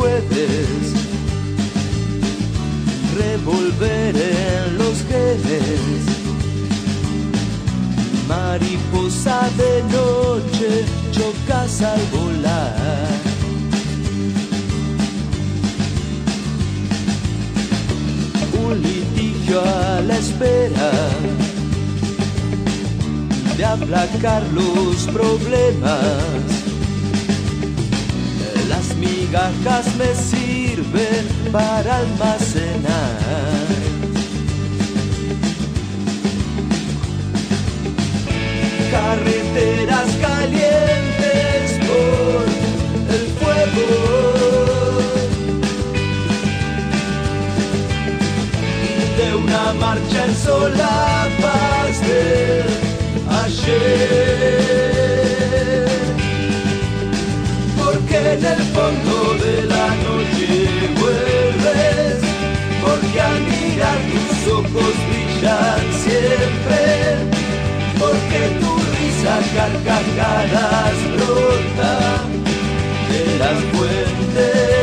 Puedes revolver en los genes. Mariposa de noche, chocas al volar. Un litigio a la espera de aplacar los problemas. Migajas me sirven para almacenar. Carreteras calientes por el fuego. De una marcha en solapas de ayer. Porque en el fondo de la noche vuelves, porque al mirar tus ojos brillan siempre, porque tu risa carcajadas brota de las fuentes.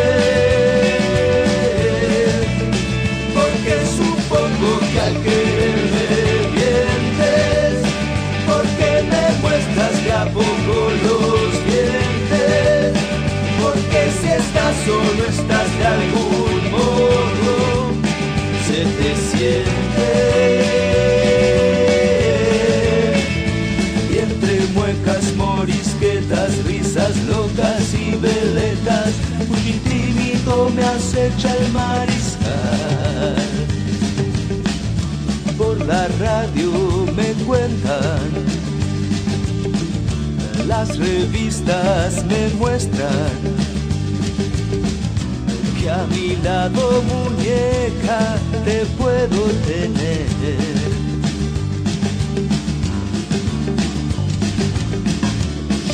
Me acecha el mariscal. Por la radio me cuentan, las revistas me muestran que a mi lado muñeca te puedo tener.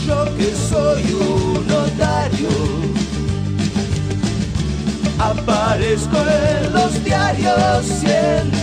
yo que soy un notario. Aparezco en los diarios, luciendo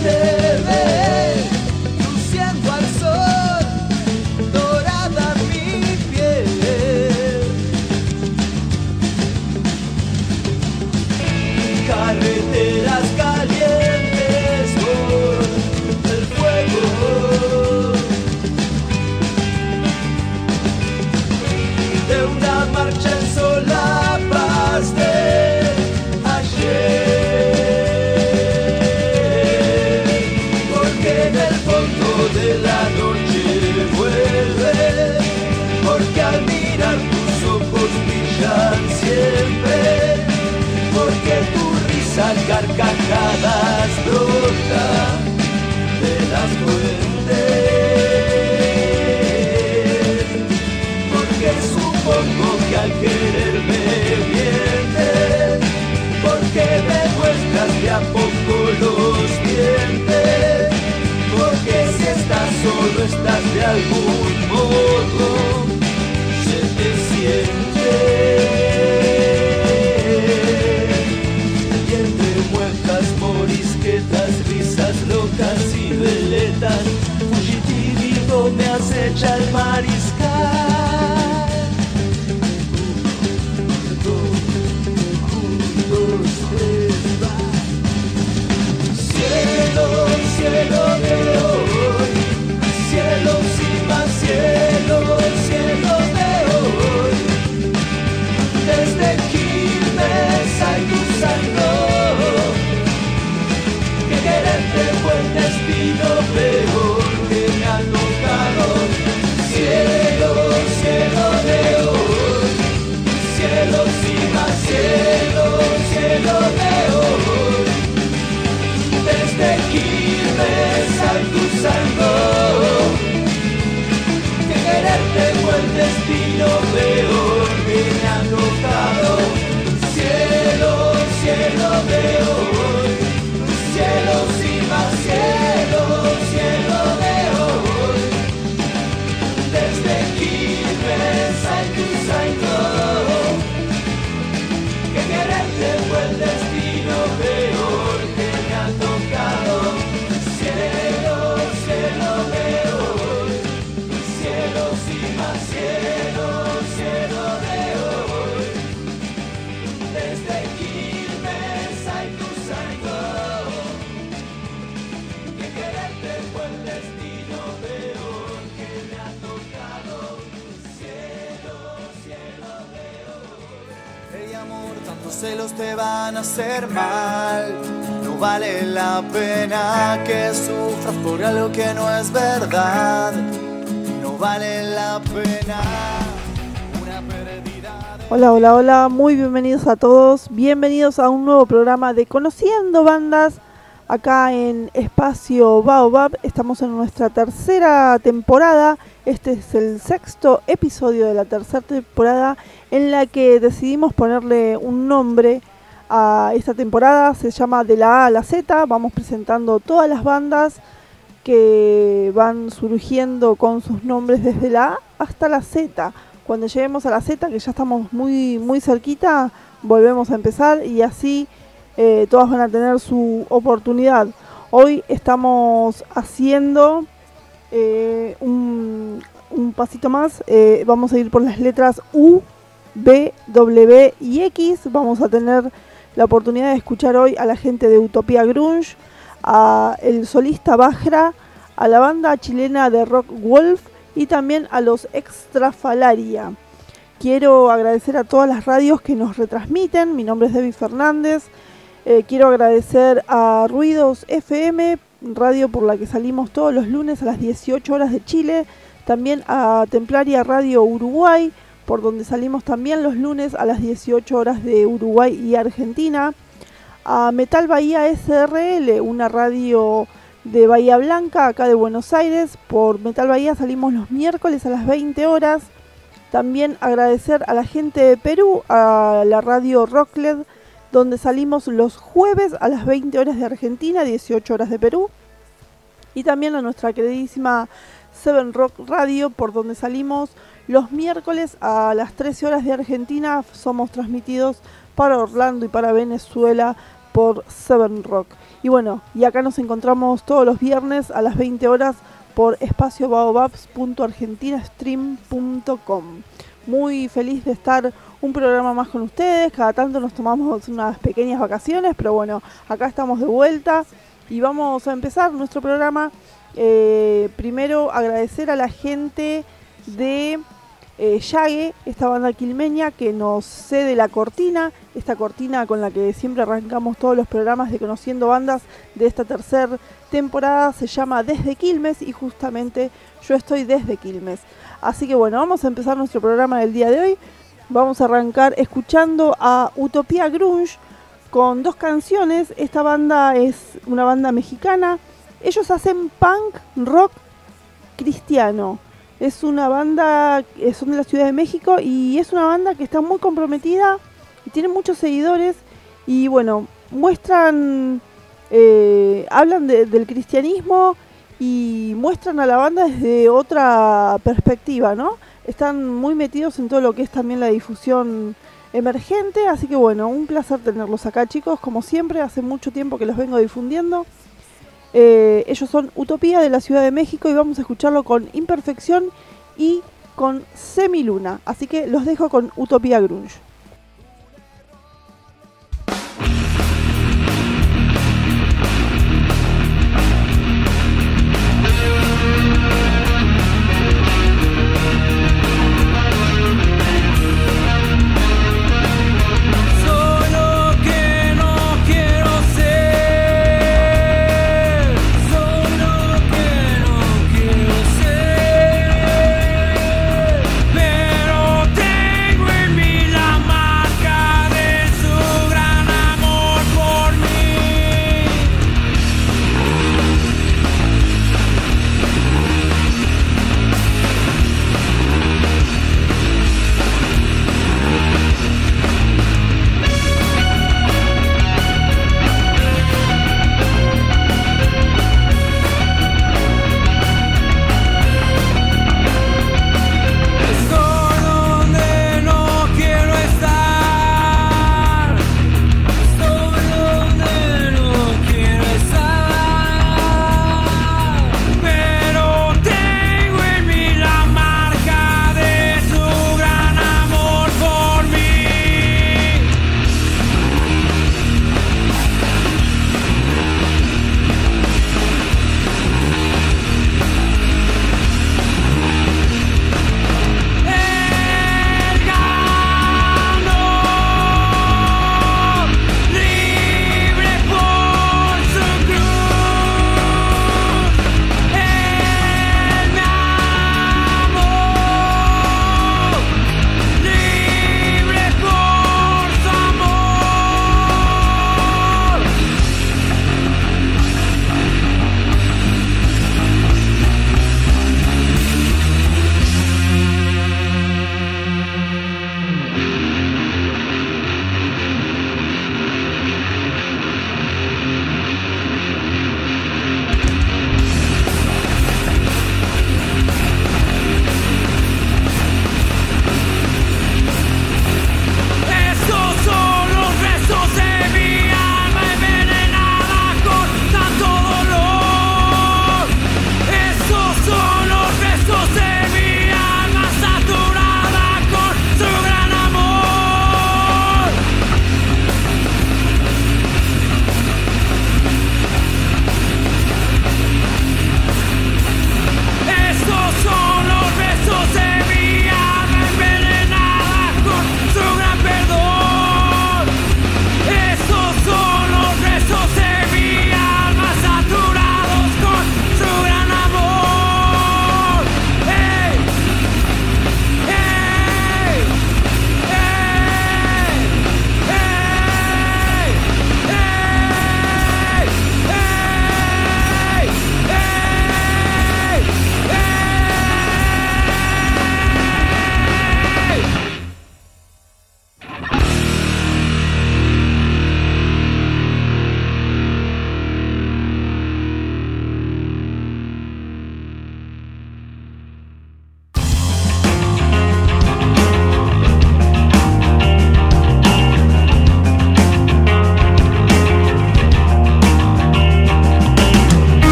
tantos celos te van a hacer mal. No vale la pena que sufras por algo que no es verdad. No vale la pena una pérdida. Hola, hola, hola, muy bienvenidos a todos. Bienvenidos a un nuevo programa de Conociendo Bandas acá en Espacio Baobab. Estamos en nuestra tercera temporada. Este es el sexto episodio de la tercera temporada en la que decidimos ponerle un nombre a esta temporada. Se llama De la A a la Z. Vamos presentando todas las bandas que van surgiendo con sus nombres desde la A hasta la Z. Cuando lleguemos a la Z, que ya estamos muy, muy cerquita, volvemos a empezar y así eh, todas van a tener su oportunidad. Hoy estamos haciendo eh, un, pasito más. eh, vamos a ir por las letras U, B, W y X. Vamos a tener la oportunidad de escuchar hoy a la gente de Utopía Grunge, a el solista Bajra, a la banda chilena de rock Wolf y también a los Extrafalaria. Quiero agradecer a todas las radios que nos retransmiten. Mi nombre es Debbie Fernández. Eh, quiero agradecer a Ruidos FM, radio por la que salimos todos los lunes a las 18 horas de Chile. También a Templaria Radio Uruguay, por donde salimos también los lunes a las 18 horas de Uruguay y Argentina. A Metal Bahía SRL, una radio de Bahía Blanca, acá de Buenos Aires. Por Metal Bahía salimos los miércoles a las 20 horas. También agradecer a la gente de Perú, a la radio Rockled, donde salimos los jueves a las 20 horas de Argentina, 18 horas de Perú. Y también a nuestra queridísima Seven Rock Radio, por donde salimos los miércoles a las 13 horas de Argentina. Somos transmitidos para Orlando y para Venezuela por Seven Rock. Y bueno, y acá nos encontramos todos los viernes a las 20 horas por espaciobaobabs.argentinastream.com. Muy feliz de estar un programa más con ustedes. Cada tanto nos tomamos unas pequeñas vacaciones, pero bueno, acá estamos de vuelta y vamos a empezar nuestro programa. Eh, primero agradecer a la gente de eh, Yague, esta banda quilmeña que nos cede la cortina, esta cortina con la que siempre arrancamos todos los programas de Conociendo Bandas de esta tercera temporada, se llama Desde Quilmes y justamente yo estoy desde Quilmes. Así que bueno, vamos a empezar nuestro programa del día de hoy. Vamos a arrancar escuchando a Utopía Grunge con dos canciones. Esta banda es una banda mexicana. Ellos hacen punk rock cristiano. Es una banda, eh, son de la Ciudad de México y es una banda que está muy comprometida y tiene muchos seguidores y bueno, muestran, eh, hablan de- del cristianismo y muestran a la banda desde otra perspectiva, ¿no? Están muy metidos en todo lo que es también la difusión emergente, así que bueno, un placer tenerlos acá chicos, como siempre, hace mucho tiempo que los vengo difundiendo. Eh, ellos son Utopía de la Ciudad de México y vamos a escucharlo con Imperfección y con Semiluna. Así que los dejo con Utopía Grunge.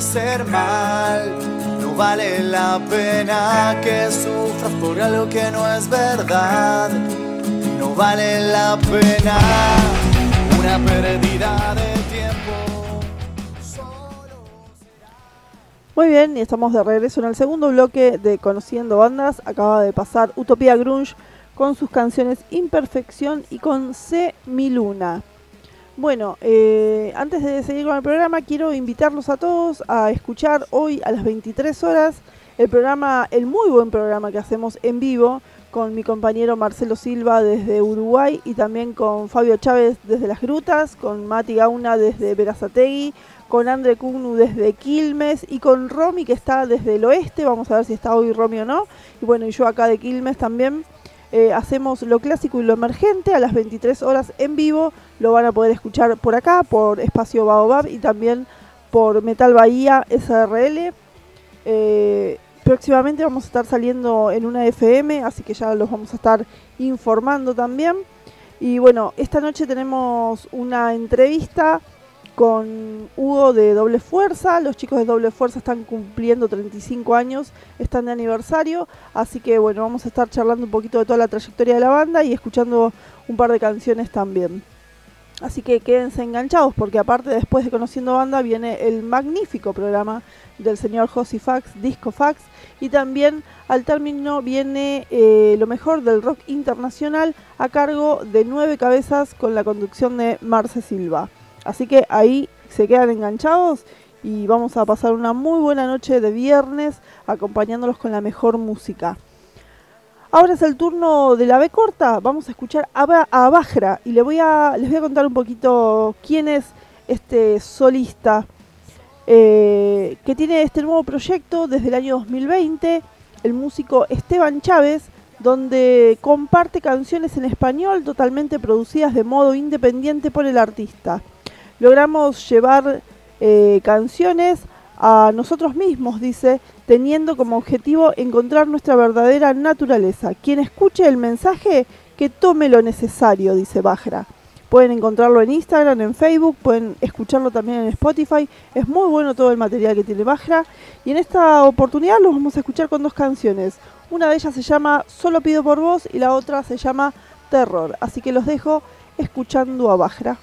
Hacer mal. No vale la pena que sufras por algo que no es verdad. No vale la pena una pérdida de tiempo. Solo Muy bien, y estamos de regreso en el segundo bloque de Conociendo Bandas. Acaba de pasar Utopía Grunge con sus canciones Imperfección y con C. Mi Luna. Bueno, eh, antes de seguir con el programa, quiero invitarlos a todos a escuchar hoy a las 23 horas el programa, el muy buen programa que hacemos en vivo con mi compañero Marcelo Silva desde Uruguay y también con Fabio Chávez desde Las Grutas, con Mati Gauna desde Verazategui, con André Cugnu desde Quilmes y con Romy que está desde el oeste, vamos a ver si está hoy Romy o no, y bueno, y yo acá de Quilmes también. Eh, hacemos lo clásico y lo emergente a las 23 horas en vivo. Lo van a poder escuchar por acá, por Espacio Baobab y también por Metal Bahía SRL. Eh, próximamente vamos a estar saliendo en una FM, así que ya los vamos a estar informando también. Y bueno, esta noche tenemos una entrevista con Hugo de Doble Fuerza. Los chicos de Doble Fuerza están cumpliendo 35 años, están de aniversario. Así que bueno, vamos a estar charlando un poquito de toda la trayectoria de la banda y escuchando un par de canciones también. Así que quédense enganchados porque aparte después de Conociendo Banda viene el magnífico programa del señor Josi Fax, Disco Fax, y también al término viene eh, lo mejor del rock internacional a cargo de nueve cabezas con la conducción de Marce Silva. Así que ahí se quedan enganchados y vamos a pasar una muy buena noche de viernes acompañándolos con la mejor música. Ahora es el turno de la B corta, vamos a escuchar a, Ba- a Bajra y le voy a, les voy a contar un poquito quién es este solista eh, que tiene este nuevo proyecto desde el año 2020, el músico Esteban Chávez, donde comparte canciones en español totalmente producidas de modo independiente por el artista. Logramos llevar eh, canciones a nosotros mismos, dice, teniendo como objetivo encontrar nuestra verdadera naturaleza. Quien escuche el mensaje, que tome lo necesario, dice Bajra. Pueden encontrarlo en Instagram, en Facebook, pueden escucharlo también en Spotify. Es muy bueno todo el material que tiene Bajra. Y en esta oportunidad los vamos a escuchar con dos canciones. Una de ellas se llama Solo pido por vos y la otra se llama Terror. Así que los dejo escuchando a Bajra.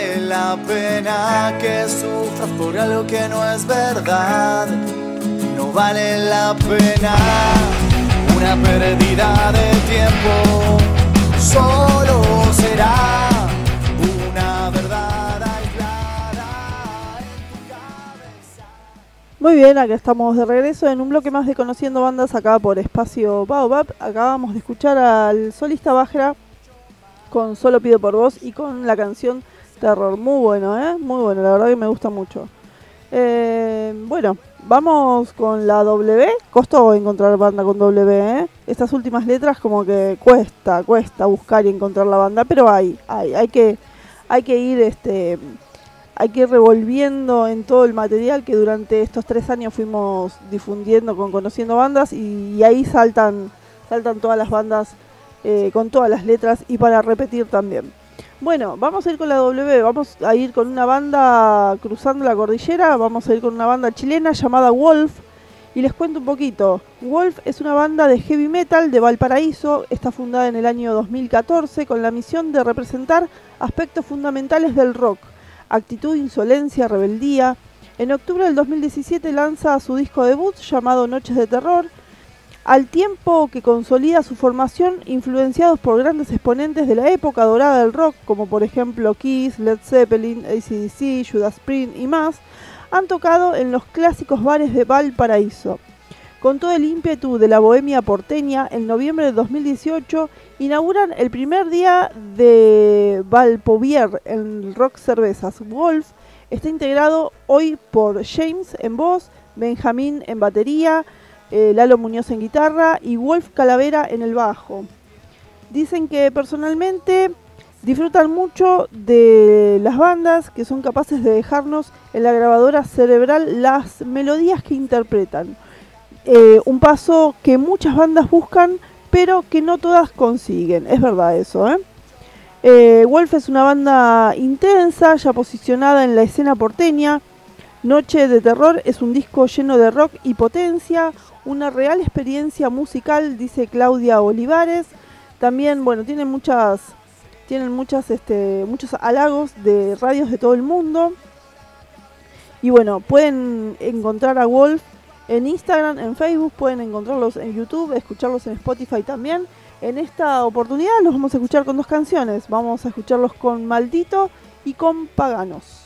Vale la pena que sufras por algo que no es verdad. No vale la pena una pérdida de tiempo. Solo será una verdad. Muy bien, acá estamos de regreso en un bloque más de Conociendo Bandas acá por Espacio Baobab. Acabamos de escuchar al solista Bajra con Solo Pido por Vos y con la canción Terror. Muy bueno, ¿eh? Muy bueno, la verdad que me gusta mucho. Eh, bueno, vamos con la W. Costó encontrar banda con W, ¿eh? Estas últimas letras como que cuesta, cuesta buscar y encontrar la banda, pero hay, hay, hay que, hay que ir este hay que ir revolviendo en todo el material que durante estos tres años fuimos difundiendo con conociendo bandas y, ahí saltan saltan todas las bandas eh, con todas las letras y para repetir también. Bueno, vamos a ir con la W, vamos a ir con una banda cruzando la cordillera, vamos a ir con una banda chilena llamada Wolf y les cuento un poquito. Wolf es una banda de heavy metal de Valparaíso, está fundada en el año 2014 con la misión de representar aspectos fundamentales del rock actitud, insolencia, rebeldía. En octubre del 2017 lanza su disco debut llamado Noches de Terror, al tiempo que consolida su formación influenciados por grandes exponentes de la época dorada del rock, como por ejemplo Kiss, Led Zeppelin, ACDC, Judas Priest y más, han tocado en los clásicos bares de Valparaíso. Con todo el ímpetu de la bohemia porteña, en noviembre de 2018 inauguran el primer día de Valpovier en Rock Cervezas. Wolf está integrado hoy por James en voz, Benjamín en batería, eh, Lalo Muñoz en guitarra y Wolf Calavera en el bajo. Dicen que personalmente disfrutan mucho de las bandas que son capaces de dejarnos en la grabadora cerebral las melodías que interpretan. Eh, un paso que muchas bandas buscan, pero que no todas consiguen. Es verdad eso, ¿eh? Eh, Wolf es una banda intensa, ya posicionada en la escena porteña. Noche de Terror es un disco lleno de rock y potencia, una real experiencia musical, dice Claudia Olivares. También, bueno, tienen muchas, tienen muchas, este, muchos halagos de radios de todo el mundo. Y bueno, pueden encontrar a Wolf en Instagram, en Facebook, pueden encontrarlos en YouTube, escucharlos en Spotify también. En esta oportunidad los vamos a escuchar con dos canciones. Vamos a escucharlos con Maldito y con Paganos.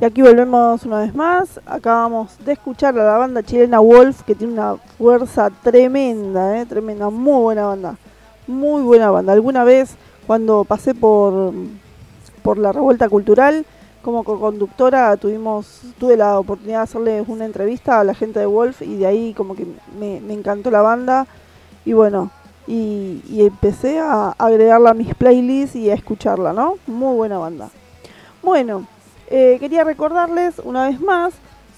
Y aquí volvemos una vez más. Acabamos de escuchar a la banda chilena Wolf, que tiene una fuerza tremenda, ¿eh? tremenda, muy buena banda. Muy buena banda. Alguna vez cuando pasé por, por la revuelta cultural, como co-conductora tuvimos, tuve la oportunidad de hacerles una entrevista a la gente de Wolf y de ahí como que me, encantó la banda. Y bueno, y, y empecé a agregarla a mis playlists y a escucharla, ¿no? Muy buena banda. Bueno, eh, quería recordarles una vez más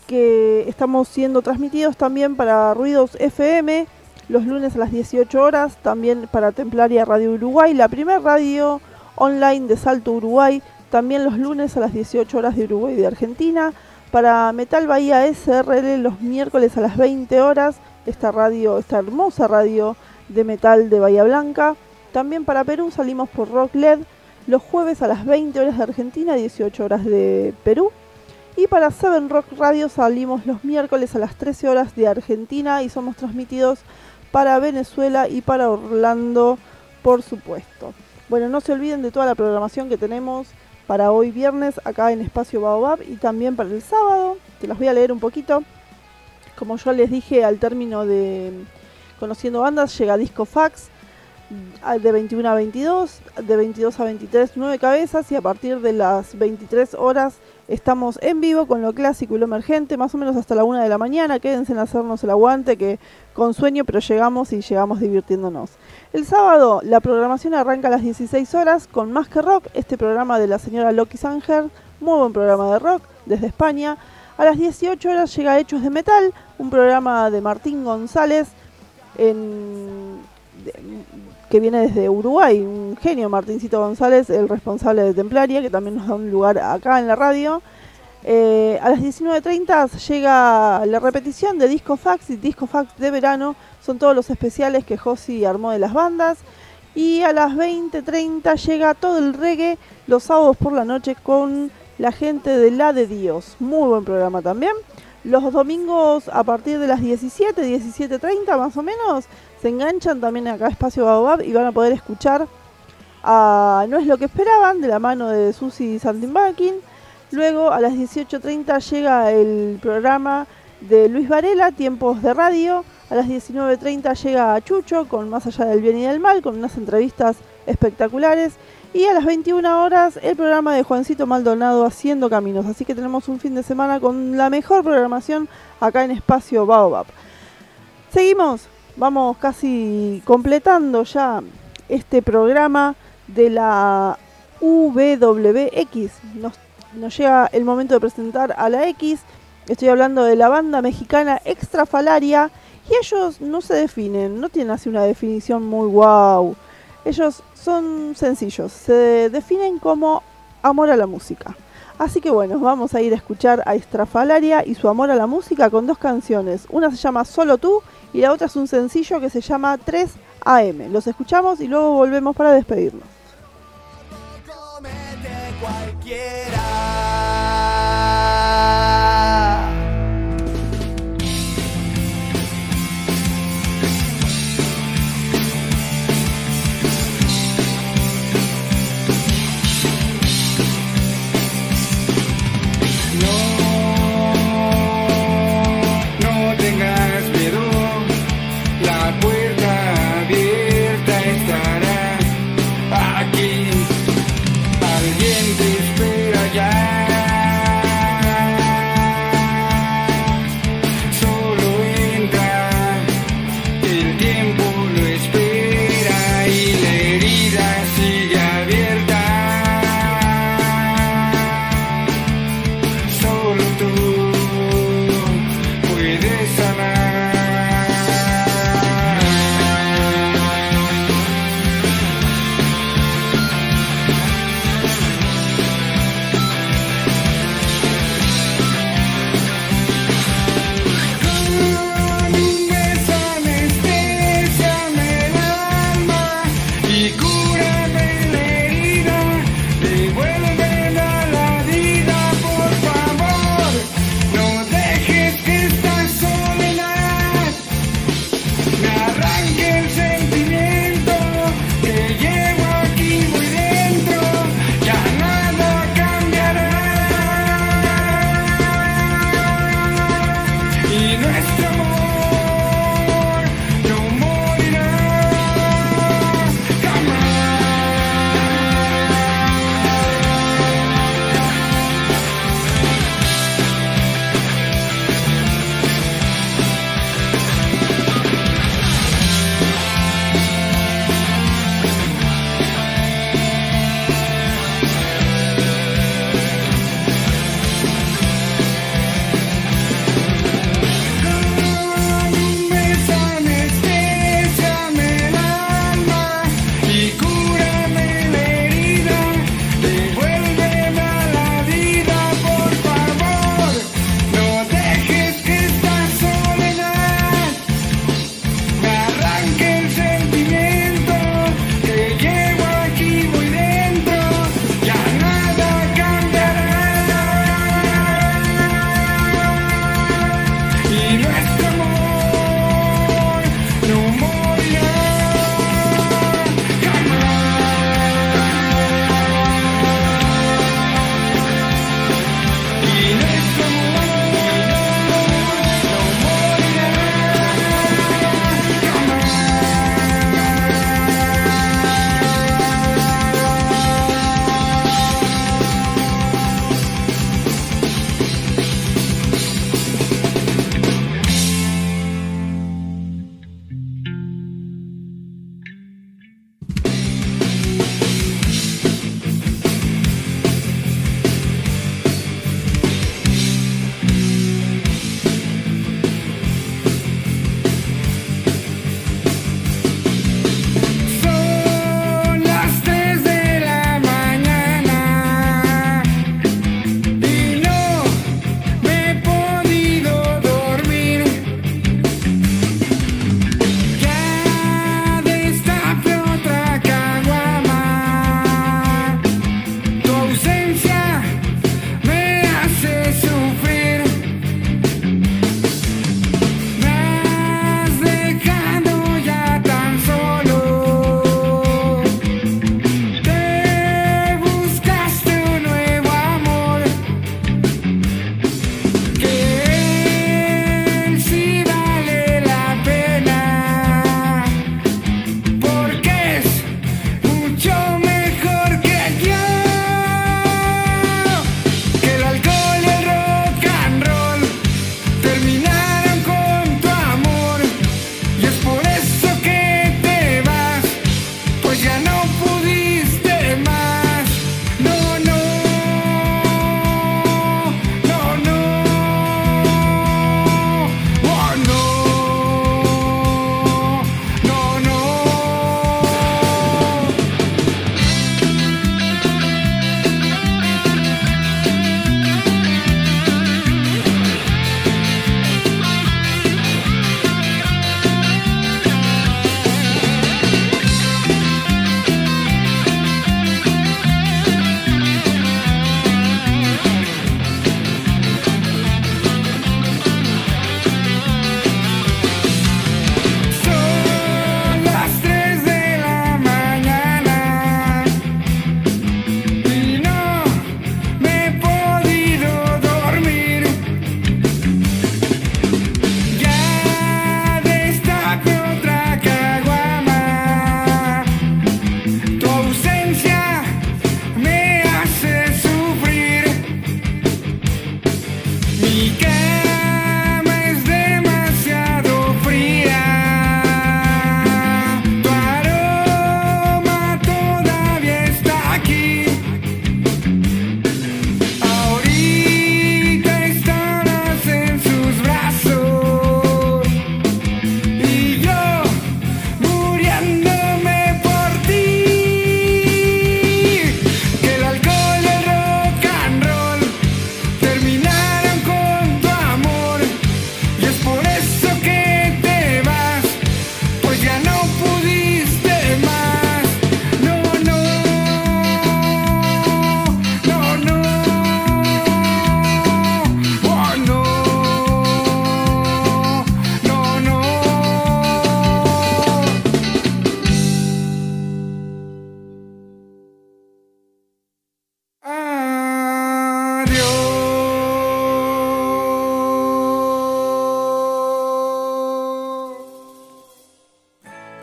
que estamos siendo transmitidos también para Ruidos FM los lunes a las 18 horas, también para Templaria Radio Uruguay, la primera radio online de Salto Uruguay, también los lunes a las 18 horas de Uruguay y de Argentina, para Metal Bahía SRL los miércoles a las 20 horas, esta radio, esta hermosa radio de metal de Bahía Blanca, también para Perú salimos por Rock LED los jueves a las 20 horas de Argentina, 18 horas de Perú. Y para Seven Rock Radio salimos los miércoles a las 13 horas de Argentina y somos transmitidos para Venezuela y para Orlando, por supuesto. Bueno, no se olviden de toda la programación que tenemos para hoy viernes acá en Espacio Baobab y también para el sábado, que las voy a leer un poquito. Como yo les dije al término de Conociendo Bandas, llega Disco Fax de 21 a 22, de 22 a 23, 9 cabezas y a partir de las 23 horas estamos en vivo con lo clásico y lo emergente, más o menos hasta la 1 de la mañana. Quédense en hacernos el aguante, que con sueño, pero llegamos y llegamos divirtiéndonos. El sábado la programación arranca a las 16 horas con Más que Rock, este programa de la señora Loki Sanger, muy buen programa de rock desde España. A las 18 horas llega Hechos de Metal, un programa de Martín González en, que viene desde Uruguay, un genio, Martincito González, el responsable de Templaria, que también nos da un lugar acá en la radio. Eh, a las 19.30 llega la repetición de Disco Fax y Disco Fax de verano, son todos los especiales que Josi armó de las bandas. Y a las 20.30 llega todo el reggae los sábados por la noche con la gente de La de Dios. Muy buen programa también. Los domingos a partir de las 17, 17.30 más o menos, se enganchan también acá a Espacio Baobab y van a poder escuchar a No es lo que esperaban, de la mano de Susi Santimbakin. Luego a las 18.30 llega el programa de Luis Varela, Tiempos de Radio. A las 19.30 llega Chucho con Más allá del bien y del mal, con unas entrevistas espectaculares. Y a las 21 horas el programa de Juancito Maldonado Haciendo Caminos. Así que tenemos un fin de semana con la mejor programación acá en Espacio Baobab. Seguimos, vamos casi completando ya este programa de la WWX. Nos, nos llega el momento de presentar a la X. Estoy hablando de la banda mexicana Extrafalaria. Y ellos no se definen, no tienen así una definición muy wow. Ellos son sencillos, se definen como amor a la música. Así que bueno, vamos a ir a escuchar a Estrafalaria y su amor a la música con dos canciones. Una se llama Solo tú y la otra es un sencillo que se llama 3 AM. Los escuchamos y luego volvemos para despedirnos. No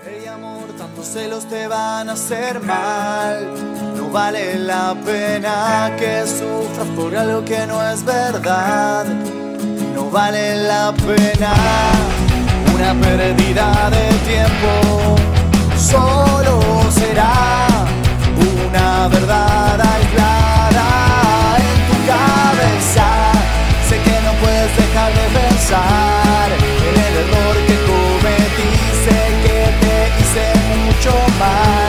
Ey amor, tantos celos te van a hacer mal. No vale la pena que sufras por algo que no es verdad. No vale la pena una pérdida de tiempo. Solo será una verdad aislada en tu cabeza. Sé que no puedes dejar de pensar en el error mucho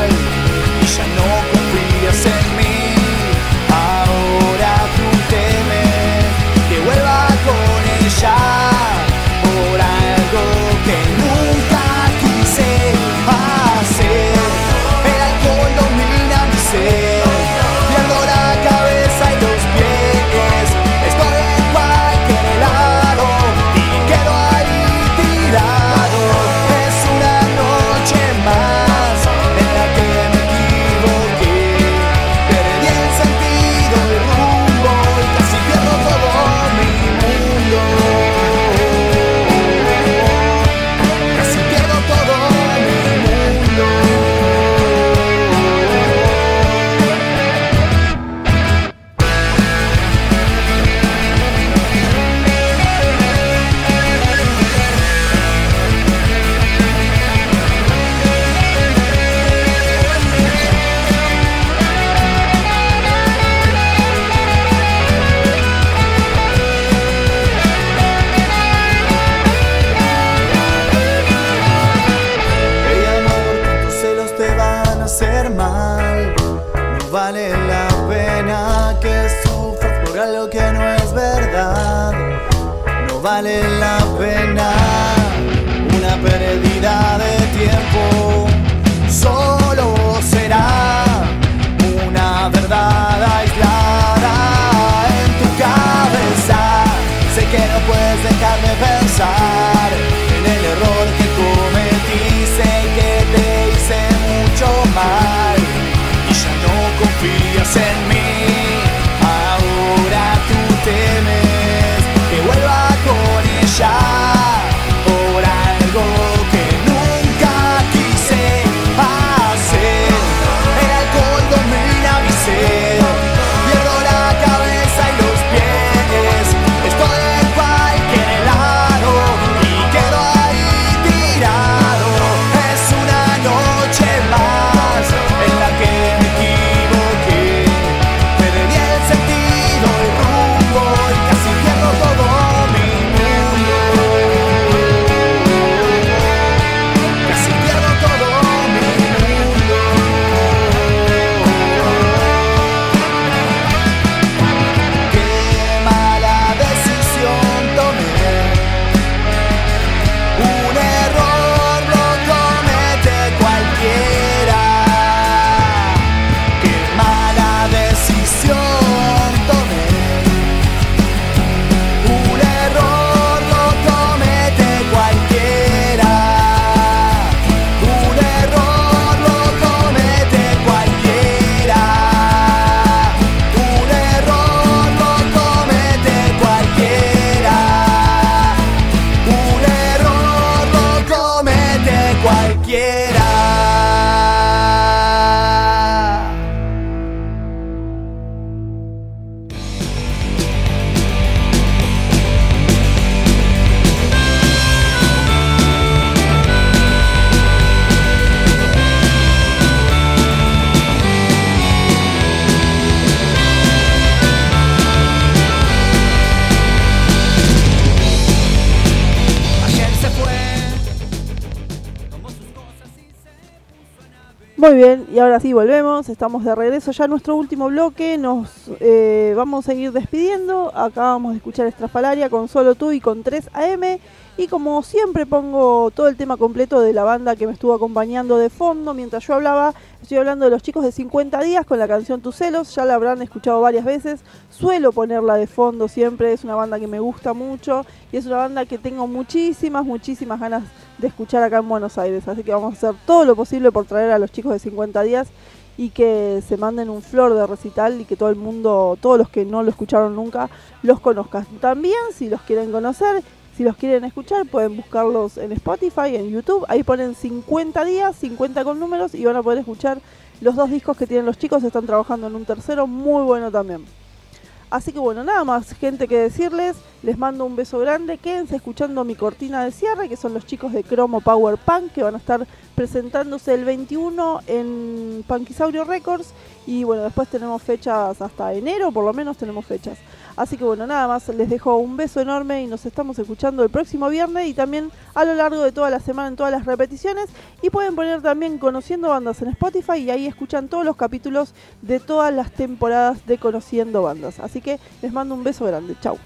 verdad. No vale la pena una pérdida de tiempo. Solo será una verdad aislada en tu cabeza. Sé que no puedes dejar de pensar en el error que cometí. Sé que te hice mucho mal y ya no confías en mí. Bien, y ahora sí volvemos, estamos de regreso ya en nuestro último bloque, nos eh, vamos a ir despidiendo, acabamos de escuchar Estrafalaria con Solo Tú y con 3 AM, y como siempre pongo todo el tema completo de la banda que me estuvo acompañando de fondo mientras yo hablaba, estoy hablando de los chicos de 50 días con la canción Tus celos, ya la habrán escuchado varias veces, suelo ponerla de fondo siempre, es una banda que me gusta mucho, y es una banda que tengo muchísimas, muchísimas ganas de escuchar acá en Buenos Aires. Así que vamos a hacer todo lo posible por traer a los chicos de 50 días y que se manden un flor de recital y que todo el mundo, todos los que no lo escucharon nunca, los conozcan. También, si los quieren conocer, Si los quieren escuchar, pueden buscarlos en Spotify, en YouTube. Ahí ponen 50 días, 50 con números y van a poder escuchar los dos discos que tienen los chicos. Están trabajando en un tercero muy bueno también. Así que bueno, nada más gente que decirles. Les mando un beso grande. Quédense escuchando mi cortina de cierre, que son los chicos de Cromo Power Punk, que van a estar presentándose el 21 en Punkisaurio Records. Y bueno, después tenemos fechas hasta enero, por lo menos tenemos fechas. Así que bueno, nada más, les dejo un beso enorme y nos estamos escuchando el próximo viernes y también a lo largo de toda la semana en todas las repeticiones. Y pueden poner también Conociendo Bandas en Spotify y ahí escuchan todos los capítulos de todas las temporadas de Conociendo Bandas. Así que les mando un beso grande. Chau.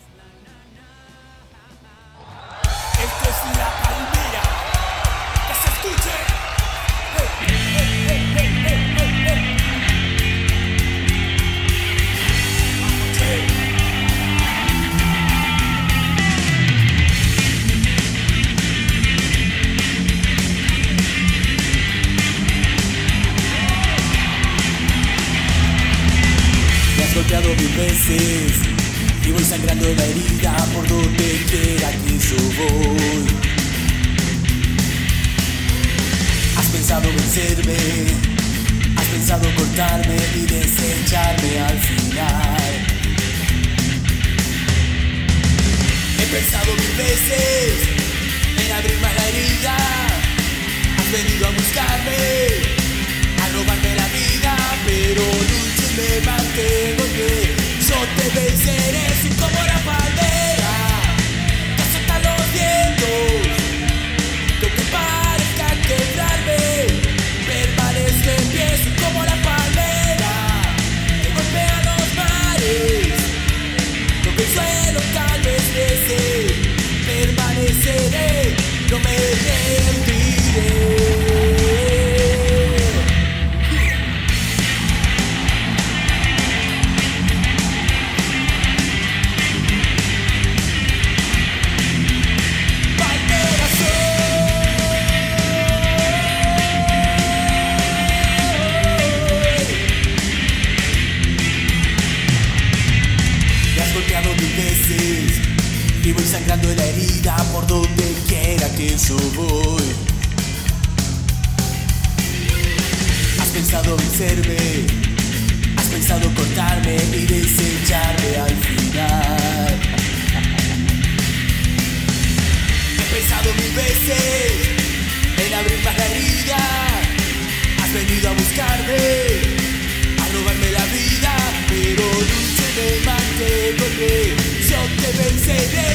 Y desecharme al final. He pensado mil veces en abrir más la herida. Has venido a buscarme, a robarme la vida, pero lucho y me mantengo que yo te venceré,